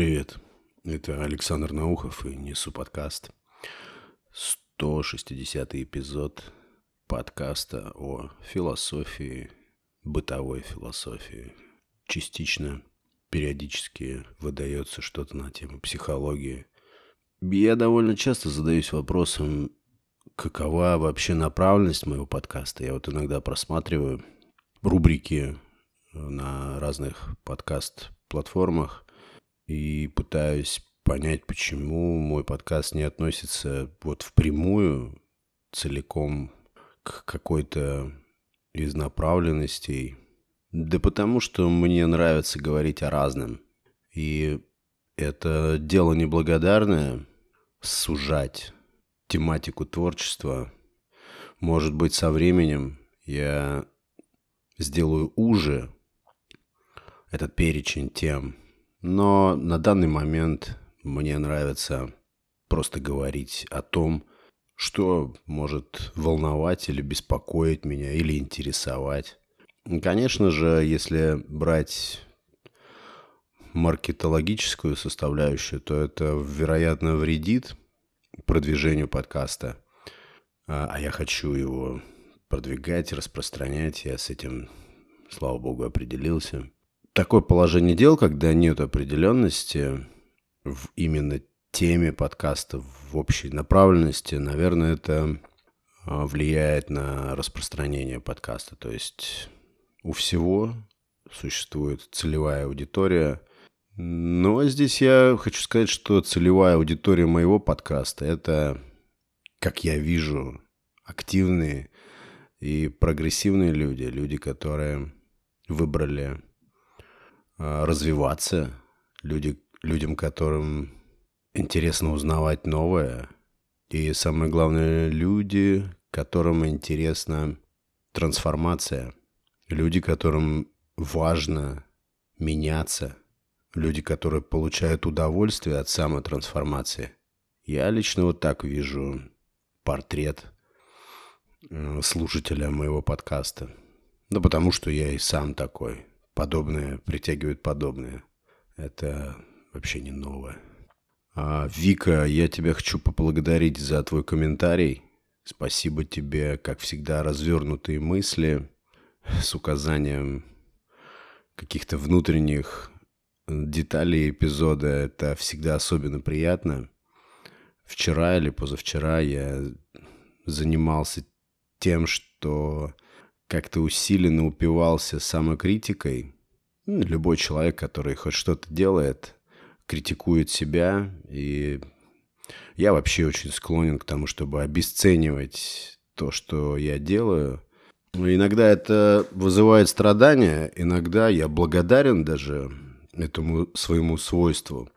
Привет, это Александр Наухов и несу подкаст. 160 эпизод подкаста о философии, бытовой философии. Частично, периодически выдается что-то на тему психологии. Я довольно часто задаюсь вопросом, какова вообще направленность моего подкаста. Я вот иногда просматриваю рубрики на разных подкаст-платформах – и пытаюсь понять, почему мой подкаст не относится вот впрямую целиком к какой-то из направленностей. Да потому что мне нравится говорить о разном. И это дело неблагодарное сужать тематику творчества. Может быть, со временем я сделаю уже этот перечень тем, но на данный момент мне нравится просто говорить о том, что может волновать или беспокоить меня, или интересовать. конечно же, если брать маркетологическую составляющую, то это, вероятно, вредит продвижению подкаста. А, а я хочу его продвигать, распространять. Я с этим, слава богу, определился такое положение дел, когда нет определенности в именно теме подкаста, в общей направленности, наверное, это а, влияет на распространение подкаста. То есть у всего существует целевая аудитория. Но здесь я хочу сказать, что целевая аудитория моего подкаста – это, как я вижу, активные и прогрессивные люди, люди, которые выбрали а, развиваться, люди, людям, которым интересно узнавать новое. И самое главное, люди, которым интересна трансформация. Люди, которым важно меняться. Люди, которые получают удовольствие от самотрансформации. Я лично вот так вижу портрет э, слушателя моего подкаста. Да потому что я и сам такой подобное притягивает подобное. Это вообще не новое. А, Вика, я тебя хочу поблагодарить за твой комментарий. Спасибо тебе, как всегда, развернутые мысли с указанием каких-то внутренних деталей эпизода. Это всегда особенно приятно. Вчера или позавчера я занимался тем, что как-то усиленно упивался самокритикой. Ну, любой человек, который хоть что-то делает, критикует себя. И я вообще очень склонен к тому, чтобы обесценивать то, что я делаю. Но иногда это вызывает страдания, иногда я благодарен даже этому своему свойству,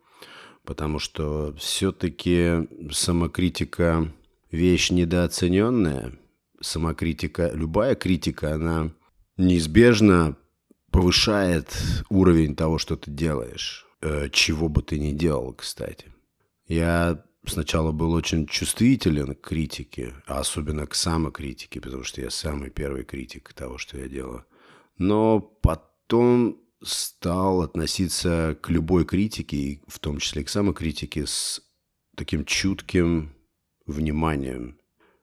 потому что все-таки самокритика вещь недооцененная – самокритика, любая критика, она неизбежно повышает уровень того, что ты делаешь, э, чего бы ты ни делал, кстати. Я сначала был очень чувствителен к критике, а особенно к самокритике, потому что я самый первый критик того, что я делаю. Но потом стал относиться к любой критике, в том числе к самокритике, с таким чутким вниманием,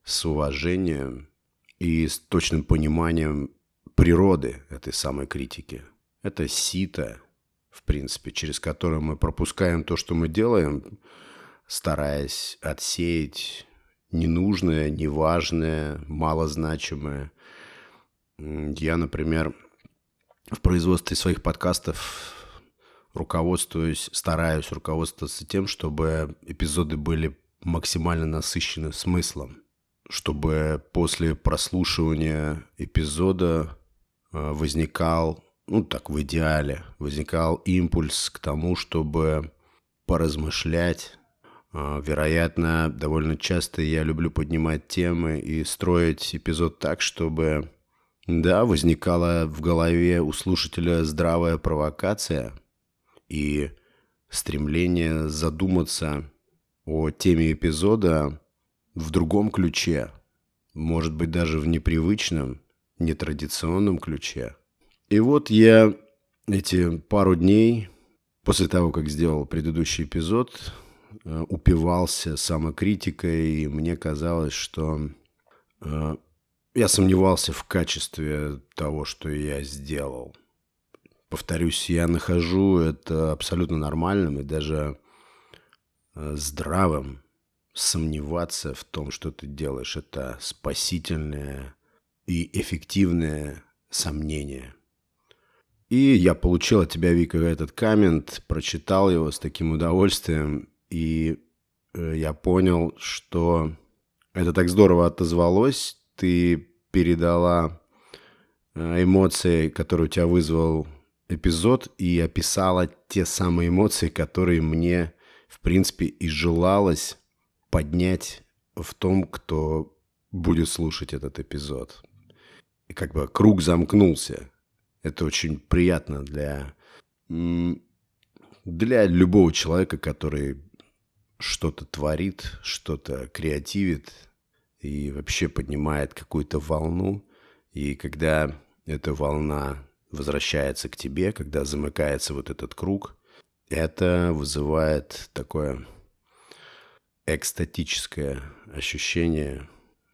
с уважением и с точным пониманием природы этой самой критики. Это сито, в принципе, через которое мы пропускаем то, что мы делаем, стараясь отсеять ненужное, неважное, малозначимое. Я, например, в производстве своих подкастов руководствуюсь, стараюсь руководствоваться тем, чтобы эпизоды были максимально насыщены смыслом чтобы после прослушивания эпизода э, возникал, ну так в идеале, возникал импульс к тому, чтобы поразмышлять. Э, вероятно, довольно часто я люблю поднимать темы и строить эпизод так, чтобы, да, возникала в голове у слушателя здравая провокация и стремление задуматься о теме эпизода в другом ключе, может быть, даже в непривычном, нетрадиционном ключе. И вот я эти пару дней после того, как сделал предыдущий эпизод, э, упивался самокритикой, и мне казалось, что э, я сомневался в качестве того, что я сделал. Повторюсь, я нахожу это абсолютно нормальным и даже э, здравым сомневаться в том, что ты делаешь. Это спасительное и эффективное сомнение. И я получил от тебя, Вика, этот коммент, прочитал его с таким удовольствием, и э, я понял, что это так здорово отозвалось, ты передала э, эмоции, которые у тебя вызвал эпизод, и описала те самые эмоции, которые мне, в принципе, и желалось поднять в том, кто будет слушать этот эпизод. И как бы круг замкнулся. Это очень приятно для, для любого человека, который что-то творит, что-то креативит и вообще поднимает какую-то волну. И когда эта волна возвращается к тебе, когда замыкается вот этот круг, это вызывает такое экстатическое ощущение.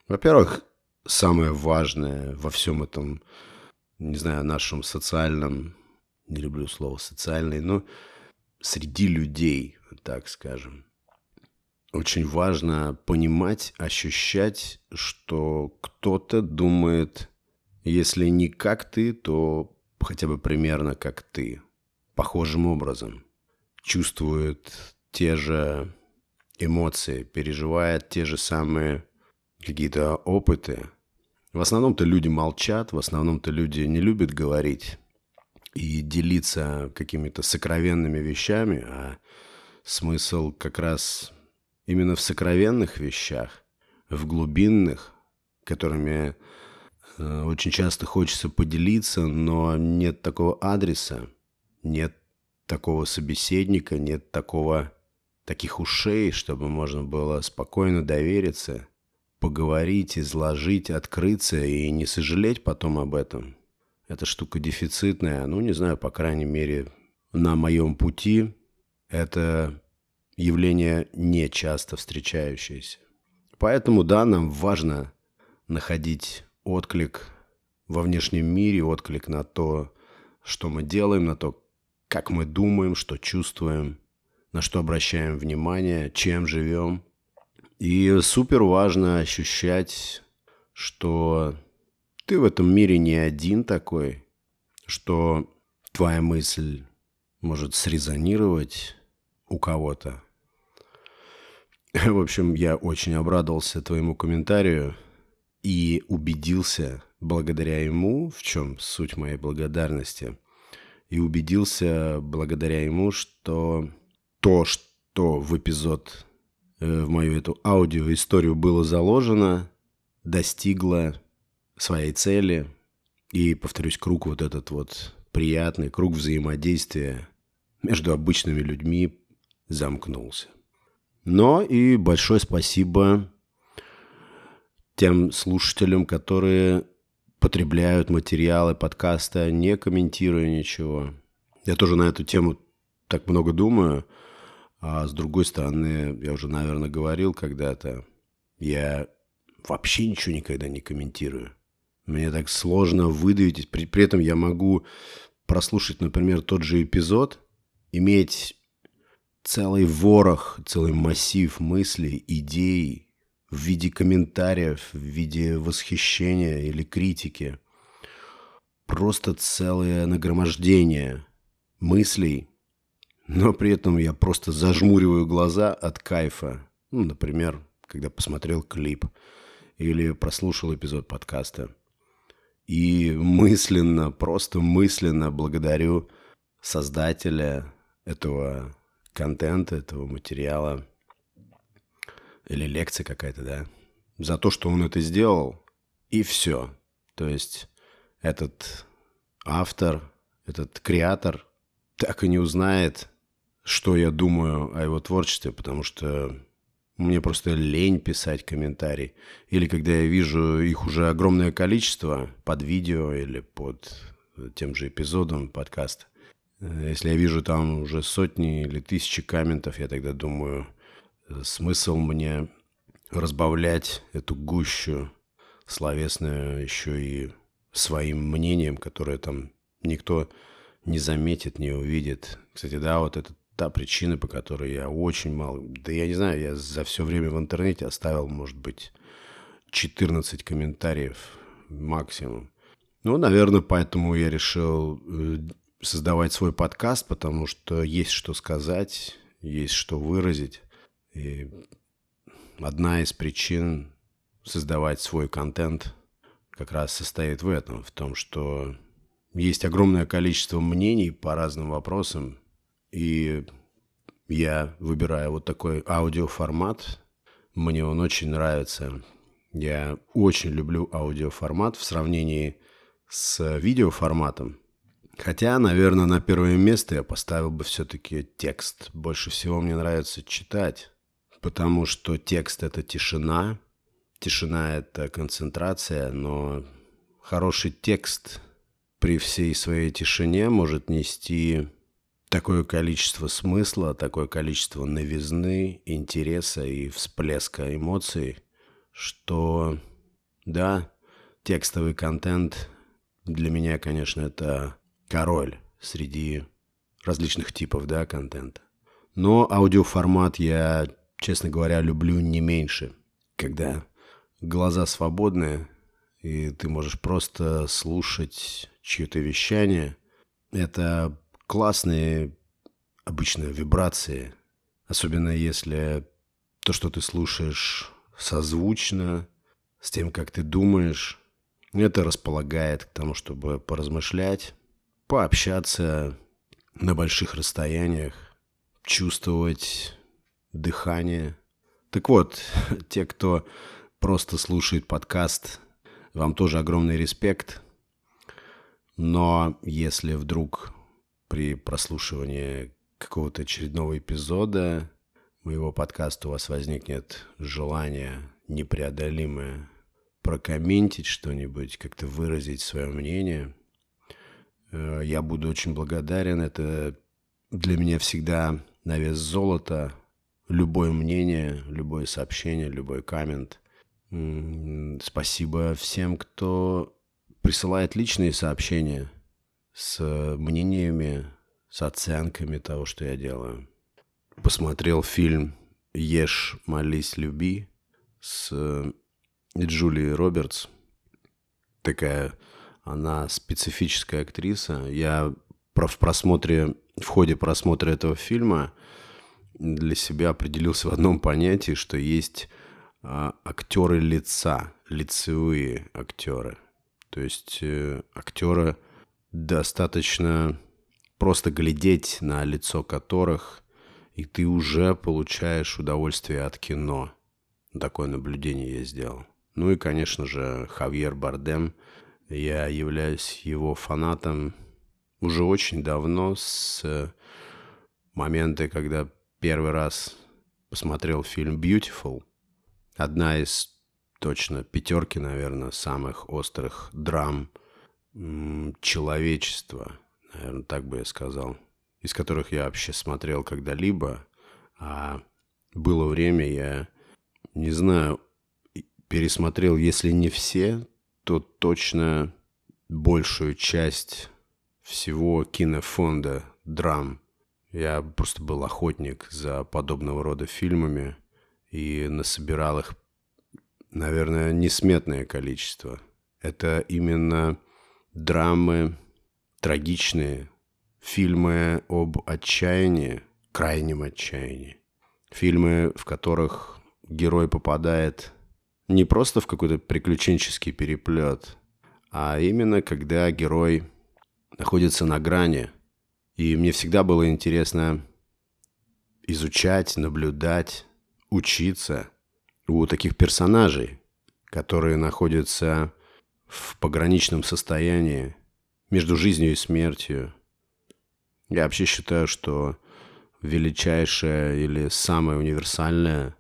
Во-первых, самое важное во всем этом не знаю, нашем социальном, не люблю слово социальный, но среди людей, так скажем. Очень важно понимать, ощущать, что кто-то думает, если не как ты, то хотя бы примерно как ты, похожим образом. Чувствует те же эмоции, переживает те же самые какие-то опыты, в основном-то люди молчат, в основном-то люди не любят говорить и делиться какими-то сокровенными вещами, а смысл как раз именно в сокровенных вещах, в глубинных, которыми э, очень часто хочется поделиться, но нет такого адреса, нет такого собеседника, нет такого таких ушей, чтобы можно было спокойно довериться поговорить, изложить, открыться и не сожалеть потом об этом. Эта штука дефицитная, ну, не знаю, по крайней мере, на моем пути это явление не часто встречающееся. Поэтому, да, нам важно находить отклик во внешнем мире, отклик на то, что мы делаем, на то, как мы думаем, что чувствуем, на что обращаем внимание, чем живем – и супер важно ощущать, что ты в этом мире не один такой, что твоя мысль может срезонировать у кого-то. В общем, я очень обрадовался твоему комментарию и убедился благодаря ему, в чем суть моей благодарности, и убедился благодаря ему, что то, что в эпизод Э, в мою эту аудиоисторию было заложено, достигло своей цели. И, повторюсь, круг вот этот вот приятный, круг взаимодействия между обычными людьми замкнулся. Но и большое спасибо тем слушателям, которые потребляют материалы подкаста, не комментируя ничего. Я тоже на эту тему так много думаю – а с другой стороны, я уже, наверное, говорил когда-то, я вообще ничего никогда не комментирую. Мне так сложно выдавить. При, при этом я могу прослушать, например, тот же эпизод, иметь целый ворох, целый массив мыслей, идей в виде комментариев, в виде восхищения или критики. Просто целое нагромождение мыслей – но при этом я просто зажмуриваю глаза от кайфа. Ну, например, когда посмотрел клип или прослушал эпизод подкаста. И мысленно, просто мысленно благодарю создателя этого контента, этого материала или лекция какая-то, да, за то, что он это сделал, и все. То есть этот автор, этот креатор так и не узнает, что я думаю о его творчестве, потому что мне просто лень писать комментарий. Или когда я вижу их уже огромное количество под видео или под тем же эпизодом подкаста, Э, если я вижу там уже сотни или тысячи комментов, я тогда думаю, э, смысл мне разбавлять эту гущу словесную еще и своим мнением, которое там никто не заметит, не увидит. Кстати, да, вот это та причина, по которой я очень мало... Да я не знаю, я за все время в интернете оставил, может быть, 14 комментариев максимум. Ну, наверное, поэтому я решил э, создавать свой подкаст, потому что есть что сказать, есть что выразить. И одна из причин создавать свой контент как раз состоит в этом, в том, что есть огромное количество мнений по разным вопросам, и я выбираю вот такой аудиоформат. Мне он очень нравится. Я очень люблю аудиоформат в сравнении с видеоформатом. Хотя, наверное, на первое место я поставил бы все-таки текст. Больше всего мне нравится читать, потому что текст – это тишина, тишина – это концентрация, но хороший текст при всей своей тишине может нести такое количество смысла, такое количество новизны, интереса и всплеска эмоций, что, да, текстовый контент для меня, конечно, это король среди различных типов, да, контента. Но аудиоформат я, честно говоря, люблю не меньше, когда глаза свободны, и ты можешь просто слушать чье-то вещание. Это классные обычно вибрации, особенно если то, что ты слушаешь, созвучно с тем, как ты думаешь. Это располагает к тому, чтобы поразмышлять, пообщаться на больших расстояниях, чувствовать дыхание. Так вот, те, кто просто слушает подкаст, вам тоже огромный респект. Но если вдруг при прослушивании какого-то очередного эпизода моего подкаста у вас возникнет желание непреодолимое прокомментить что-нибудь, как-то выразить свое мнение, э, я буду очень благодарен. Это для меня всегда на вес золота. Любое мнение, любое сообщение, любой коммент. Спасибо всем, кто присылает личные сообщения с мнениями, с оценками того, что я делаю. Посмотрел фильм «Ешь, молись, люби» с Джулией Робертс. Такая она специфическая актриса. Я в просмотре, в ходе просмотра этого фильма для себя определился в одном понятии, что есть а, актеры лица, лицевые актеры. То есть э, актеры достаточно просто глядеть на лицо которых, и ты уже получаешь удовольствие от кино. Такое наблюдение я сделал. Ну и, конечно же, Хавьер Бардем. Я являюсь его фанатом уже очень давно, с момента, когда первый раз посмотрел фильм «Beautiful». Одна из точно пятерки, наверное, самых острых драм человечества, наверное, так бы я сказал, из которых я вообще смотрел когда-либо. А было время, я не знаю, пересмотрел, если не все, то точно большую часть всего кинофонда драм. Я просто был охотник за подобного рода фильмами и насобирал их, наверное, несметное количество. Это именно драмы трагичные, фильмы об отчаянии, крайнем отчаянии. Фильмы, в которых герой попадает не просто в какой-то приключенческий переплет, а именно когда герой находится на грани. И мне всегда было интересно изучать, наблюдать, учиться у таких персонажей, которые находятся в пограничном состоянии между жизнью и смертью. Я вообще считаю, что величайшая или самая универсальная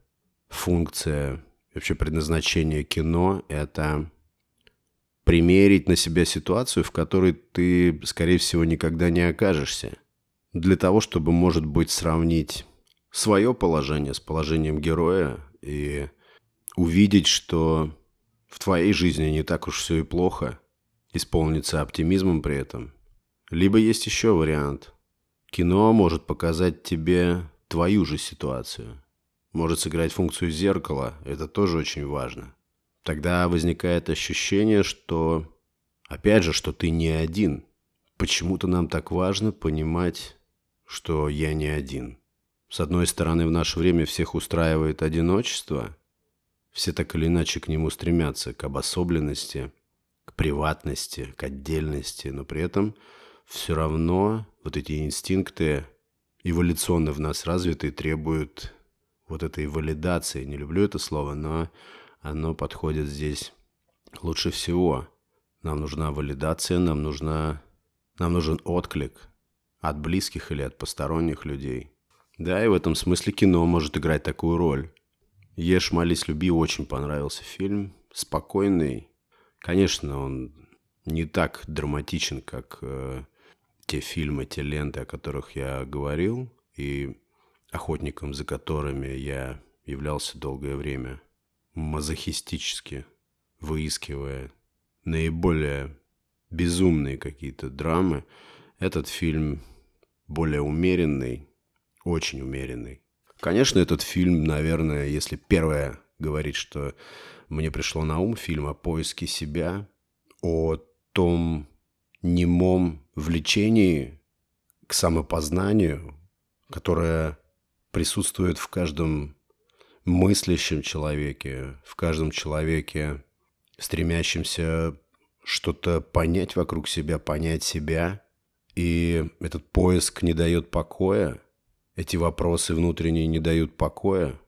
функция вообще предназначение кино – это примерить на себя ситуацию, в которой ты, скорее всего, никогда не окажешься. для того, чтобы, может быть, сравнить свое положение с положением героя и увидеть, что в твоей жизни не так уж все и плохо, исполниться оптимизмом при этом. Либо есть еще вариант. Кино может показать тебе твою же ситуацию. Может сыграть функцию зеркала, это тоже очень важно. Тогда возникает ощущение, что, опять же, что ты не один. Почему-то нам так важно понимать, что я не один. С одной стороны, в наше время всех устраивает одиночество. Все так или иначе к нему стремятся, к обособленности, к приватности, к отдельности, но при этом все равно вот эти инстинкты эволюционно в нас развитые требуют вот этой валидации. Не люблю это слово, но оно подходит здесь лучше всего. Нам нужна валидация, нам, нужна, нам нужен отклик от близких или от посторонних людей. Да, и в этом смысле кино может играть такую роль. «Ешь, молись, люби» очень понравился фильм. Спокойный. Конечно, он не так драматичен, как э, те фильмы, те ленты, о которых я говорил, и охотником за которыми я являлся долгое время мазохистически выискивая наиболее безумные какие-то драмы, этот фильм более умеренный, очень умеренный. Конечно, этот фильм, наверное, если первое говорить, что мне пришло на ум, фильм о поиске себя, о том немом влечении к самопознанию, которое присутствует в каждом мыслящем человеке, в каждом человеке, стремящемся что-то понять вокруг себя, понять себя. И этот поиск не дает покоя, эти вопросы внутренние не дают покоя,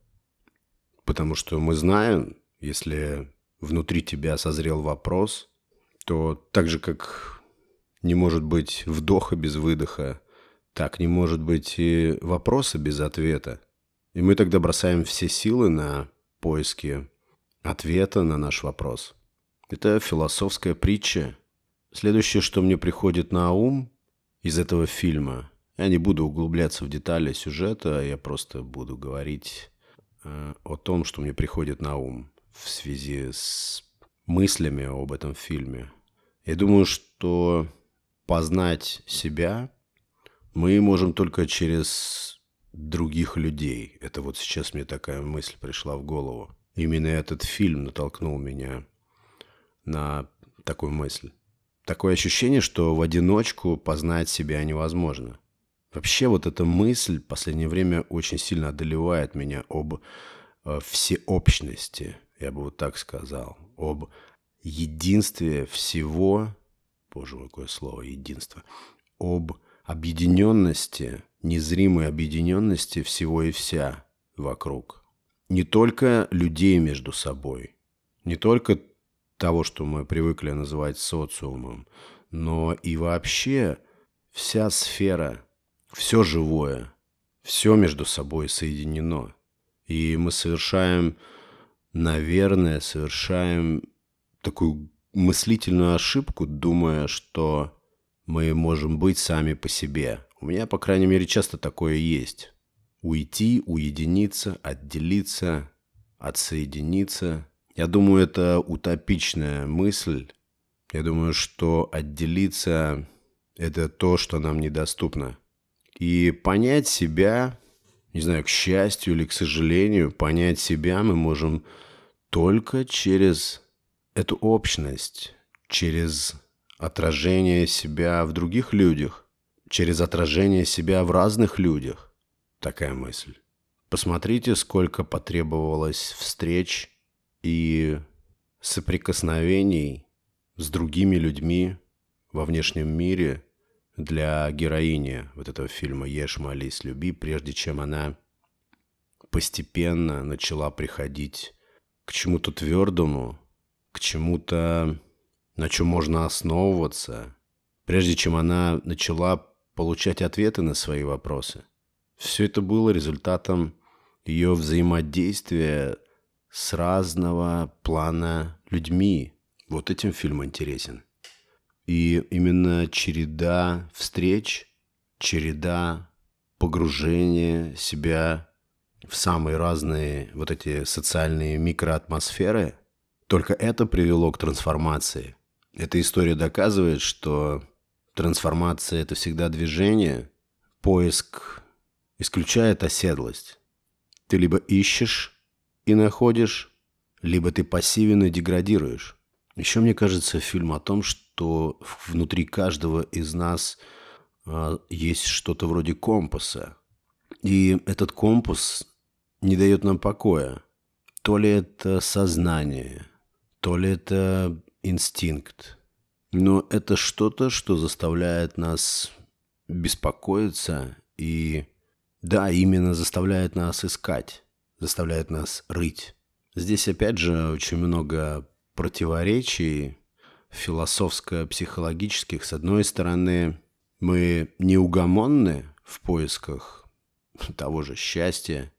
потому что мы знаем, если внутри тебя созрел вопрос, то так же, как не может быть вдоха без выдоха, так не может быть и вопроса без ответа. И мы тогда бросаем все силы на поиски ответа на наш вопрос. Это философская притча. Следующее, что мне приходит на ум из этого фильма, я не буду углубляться в детали сюжета, я просто буду говорить э, о том, что мне приходит на ум в связи с мыслями об этом фильме. Я думаю, что познать себя мы можем только через других людей. Это вот сейчас мне такая мысль пришла в голову. Именно этот фильм натолкнул меня на такую мысль. Такое ощущение, что в одиночку познать себя невозможно. Вообще вот эта мысль в последнее время очень сильно одолевает меня об э, всеобщности, я бы вот так сказал, об единстве всего, боже мой, какое слово, единство, об объединенности незримой объединенности всего и вся вокруг. Не только людей между собой, не только того, что мы привыкли называть социумом, но и вообще вся сфера, все живое, все между собой соединено. И мы совершаем, наверное, совершаем такую мыслительную ошибку, думая, что мы можем быть сами по себе – у меня, по крайней мере, часто такое есть. Уйти, уединиться, отделиться, отсоединиться. Я думаю, это утопичная мысль. Я думаю, что отделиться – это то, что нам недоступно. И понять себя, не знаю, к счастью или к сожалению, понять себя мы можем только через эту общность, через отражение себя в других людях через отражение себя в разных людях. Такая мысль. Посмотрите, сколько потребовалось встреч и соприкосновений с другими людьми во внешнем мире для героини вот этого фильма «Ешь, молись, люби», прежде чем она постепенно начала приходить к чему-то твердому, к чему-то, на чем можно основываться, прежде чем она начала получать ответы на свои вопросы. Все это было результатом ее взаимодействия с разного плана людьми. Вот этим фильм интересен. И именно череда встреч череда погружения себя в самые разные вот эти социальные микроатмосферы. Только это привело к трансформации. Эта история доказывает, что трансформация – это всегда движение, поиск исключает оседлость. Ты либо ищешь и находишь, либо ты пассивен и деградируешь. Еще мне кажется фильм о том, что внутри каждого из нас а, есть что-то вроде компаса. И этот компас не дает нам покоя. То ли это сознание, то ли это инстинкт. Но это что-то, что заставляет нас беспокоиться и, да, именно заставляет нас искать, заставляет нас рыть. Здесь, опять же, очень много противоречий философско-психологических. С одной стороны, мы неугомонны в поисках того же счастья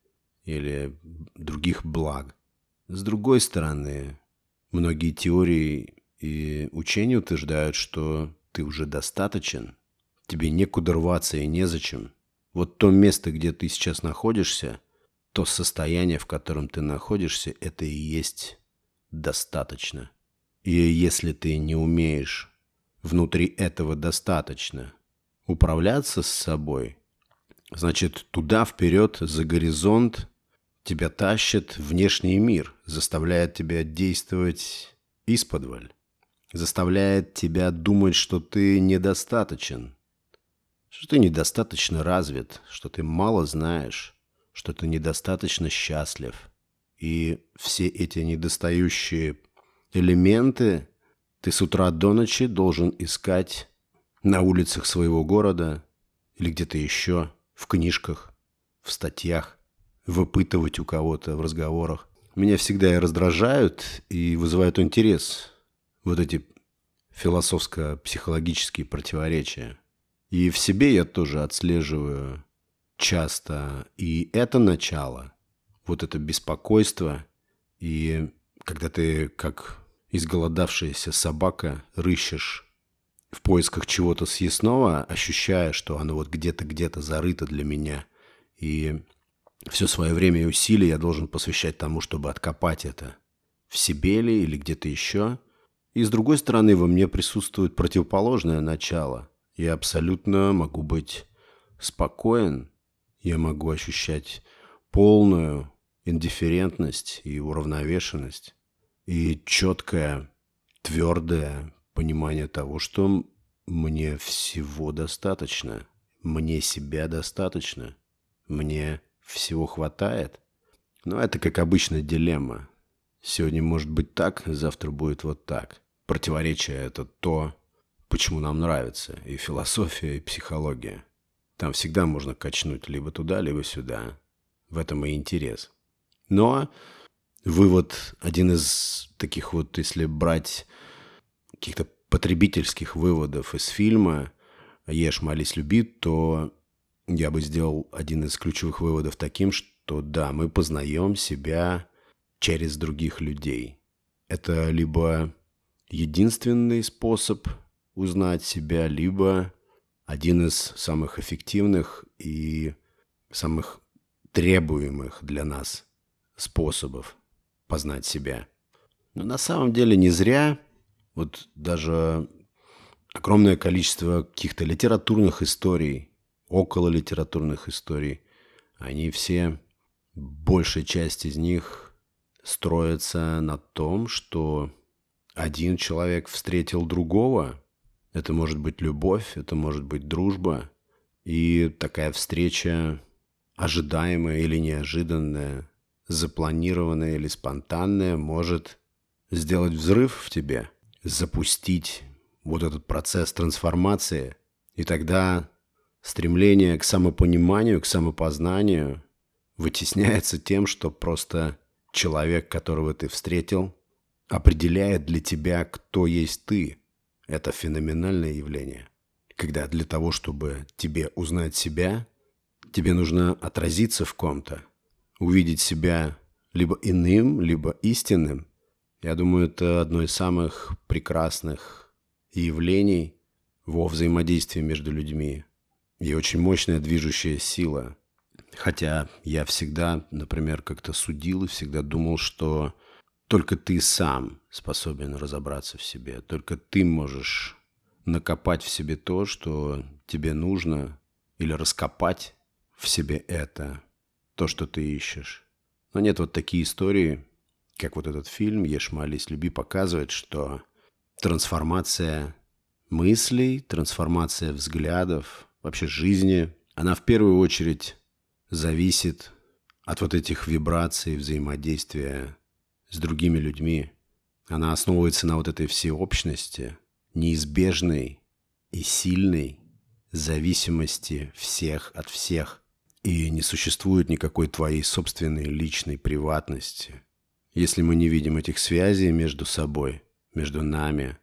или других благ. С другой стороны, многие теории и учения утверждают, что ты уже достаточен, тебе некуда рваться и незачем. Вот то место, где ты сейчас находишься, то состояние, в котором ты находишься, это и есть достаточно. И если ты не умеешь внутри этого достаточно управляться с собой, значит, туда вперед, за горизонт, тебя тащит внешний мир, заставляет тебя действовать исподволь, заставляет тебя думать, что ты недостаточен, что ты недостаточно развит, что ты мало знаешь, что ты недостаточно счастлив. И все эти недостающие элементы ты с утра до ночи должен искать на улицах своего города или где-то еще, в книжках, в статьях, выпытывать у кого-то в разговорах. Меня всегда и раздражают и вызывают интерес вот эти философско-психологические противоречия. И в себе я тоже отслеживаю часто и это начало, вот это беспокойство, и когда ты как изголодавшаяся собака рыщешь в поисках чего-то съестного, ощущая, что оно вот где-то, где-то зарыто для меня. И все свое время и усилия я должен посвящать тому, чтобы откопать это. В себе ли или где-то еще. И с другой стороны, во мне присутствует противоположное начало. Я абсолютно могу быть спокоен. Я могу ощущать полную индифферентность и уравновешенность. И четкое, твердое понимание того, что мне всего достаточно, мне себя достаточно, мне всего хватает. Но это, как обычно, дилемма. Сегодня может быть так, завтра будет вот так. Противоречие – это то, почему нам нравится и философия, и психология. Там всегда можно качнуть либо туда, либо сюда. В этом и интерес. Но вывод, один из таких вот, если брать каких-то потребительских выводов из фильма «Ешь, молись, люби», то я бы сделал один из ключевых выводов таким, что да, мы познаем себя через других людей. Это либо единственный способ узнать себя, либо один из самых эффективных и самых требуемых для нас способов познать себя. Но на самом деле не зря вот даже огромное количество каких-то литературных историй, около литературных историй, они все, большая часть из них строятся на том, что один человек встретил другого. Это может быть любовь, это может быть дружба. И такая встреча ожидаемая или неожиданная, запланированная или спонтанная может сделать взрыв в тебе – запустить вот этот процесс трансформации, и тогда стремление к самопониманию, к самопознанию вытесняется тем, что просто человек, которого ты встретил, определяет для тебя, кто есть ты. Это феноменальное явление. Когда для того, чтобы тебе узнать себя, тебе нужно отразиться в ком-то, увидеть себя либо иным, либо истинным, я думаю, это одно из самых прекрасных явлений во взаимодействии между людьми. и очень мощная движущая сила. Хотя я всегда, например, как-то судил и всегда думал, что только ты сам способен разобраться в себе, только ты можешь накопать в себе то, что тебе нужно, или раскопать в себе это, то, что ты ищешь. Но нет, вот такие истории, как вот этот фильм «Ешь, молись, люби» показывает, что трансформация мыслей, трансформация взглядов, вообще жизни, она в первую очередь зависит от вот этих вибраций, взаимодействия с другими людьми. Она основывается на вот этой всеобщности, неизбежной и сильной зависимости всех от всех. И не существует никакой твоей собственной личной приватности. Если мы не видим этих связей между собой, между нами,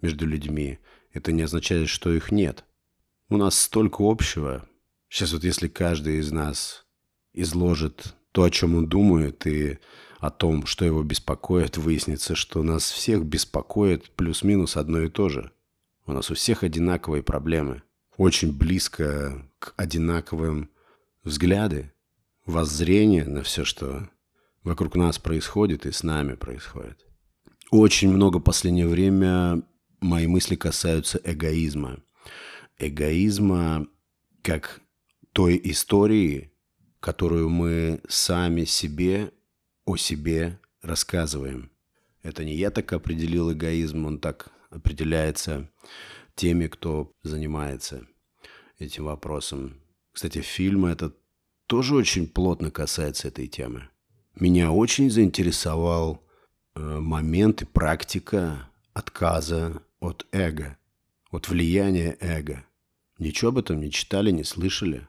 между людьми, это не означает, что их нет. У нас столько общего. Сейчас вот если каждый из нас изложит то, о чем он думает, и о том, что его беспокоит, выяснится, что нас всех беспокоит плюс-минус одно и то же. У нас у всех одинаковые проблемы. Очень близко к одинаковым взгляды, воззрение на все, что вокруг нас происходит и с нами происходит. Очень много в последнее время мои мысли касаются эгоизма. Эгоизма как той истории, которую мы сами себе о себе рассказываем. Это не я так определил эгоизм, он так определяется теми, кто занимается этим вопросом. Кстати, фильм этот тоже очень плотно касается этой темы. Меня очень заинтересовал э, момент и практика отказа от эго, от влияния эго. Ничего об этом не читали, не слышали.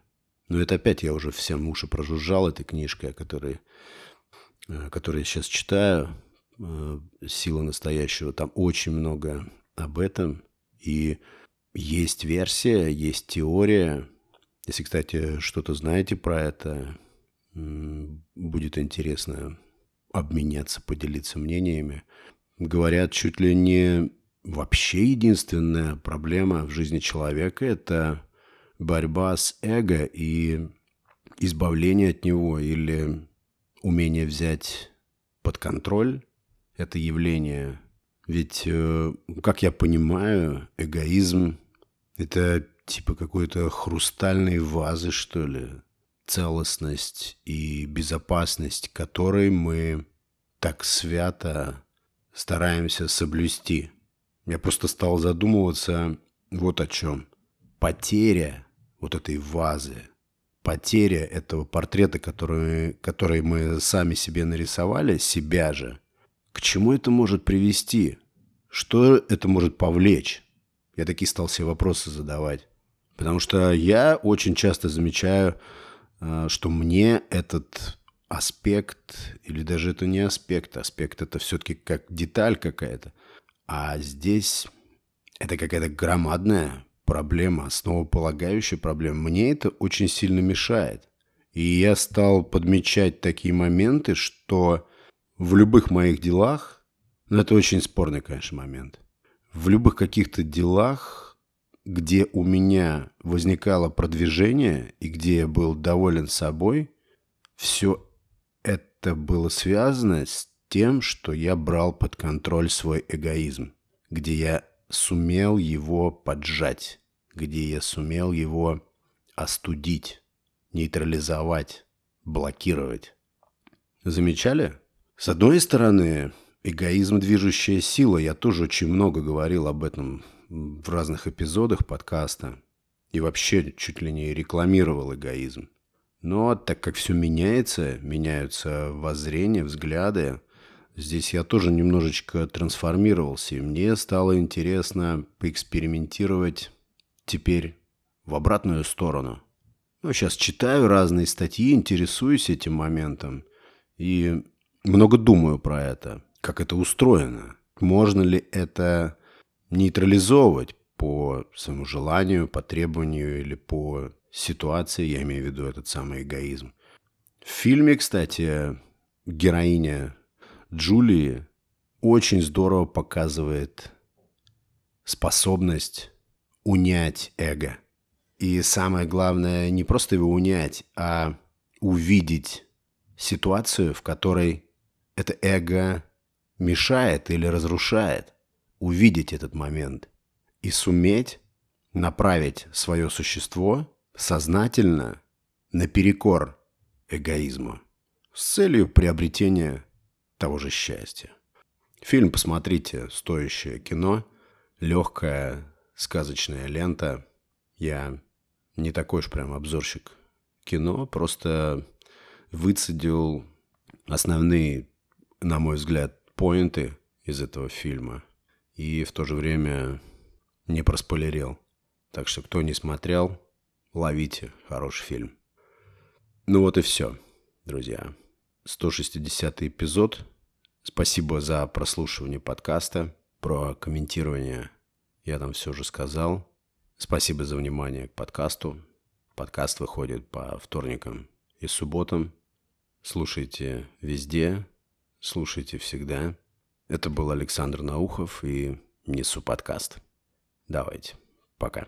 Но это опять я уже всем уши прожужжал этой книжкой, которой Э, который я сейчас читаю, э, «Сила настоящего», там очень много об этом. И есть версия, есть теория. Если, кстати, что-то знаете про это, будет интересно обменяться, поделиться мнениями. Говорят, чуть ли не вообще единственная проблема в жизни человека – это борьба с эго и избавление от него или умение взять под контроль это явление. Ведь, э, как я понимаю, эгоизм – это типа какой-то хрустальной вазы, что ли, целостность и безопасность которой мы так свято стараемся соблюсти. Я просто стал задумываться вот о чем. Потеря вот этой вазы – потеря этого портрета, который, который мы сами себе нарисовали, себя же, к чему это может привести? Что это может повлечь? Я такие стал себе вопросы задавать. Потому что я очень часто замечаю, э, что мне этот аспект, или даже это не аспект, аспект это все-таки как деталь какая-то, а здесь это какая-то громадная проблема, основополагающая проблема, мне это очень сильно мешает. И я стал подмечать такие моменты, что в любых моих делах, ну это очень спорный, конечно, момент, в любых каких-то делах, где у меня возникало продвижение и где я был доволен собой, все это было связано с тем, что я брал под контроль свой эгоизм, где я сумел его поджать, где я сумел его остудить, нейтрализовать, блокировать. Замечали? С одной стороны, эгоизм – движущая сила. Я тоже очень много говорил об этом в разных эпизодах подкаста. И вообще чуть ли не рекламировал эгоизм. Но так как все меняется, меняются воззрения, взгляды, Здесь я тоже немножечко трансформировался, и мне стало интересно поэкспериментировать теперь в обратную сторону. Ну, сейчас читаю разные статьи, интересуюсь этим моментом и много думаю про это, как это устроено. Можно ли это нейтрализовывать по своему желанию, по требованию или по ситуации, я имею в виду этот самый эгоизм. В фильме, кстати, героиня Джулии очень здорово показывает способность унять эго. И самое главное, не просто его унять, а увидеть ситуацию, в которой это эго мешает или разрушает. Увидеть этот момент и суметь направить свое существо сознательно наперекор эгоизму с целью приобретения того же счастья. Фильм посмотрите, стоящее кино, легкая сказочная лента. Я не такой уж прям обзорщик кино, просто выцедил основные, на мой взгляд, поинты из этого фильма и в то же время не проспойлерил. Так что, кто не смотрел, ловите хороший фильм. Ну вот и все, друзья. 160 эпизод. Спасибо за прослушивание подкаста. Про комментирование я там все же сказал. Спасибо за внимание к подкасту. Подкаст выходит по вторникам и субботам. Слушайте везде, слушайте всегда. Это был Александр Наухов и Несу подкаст. Давайте. Пока.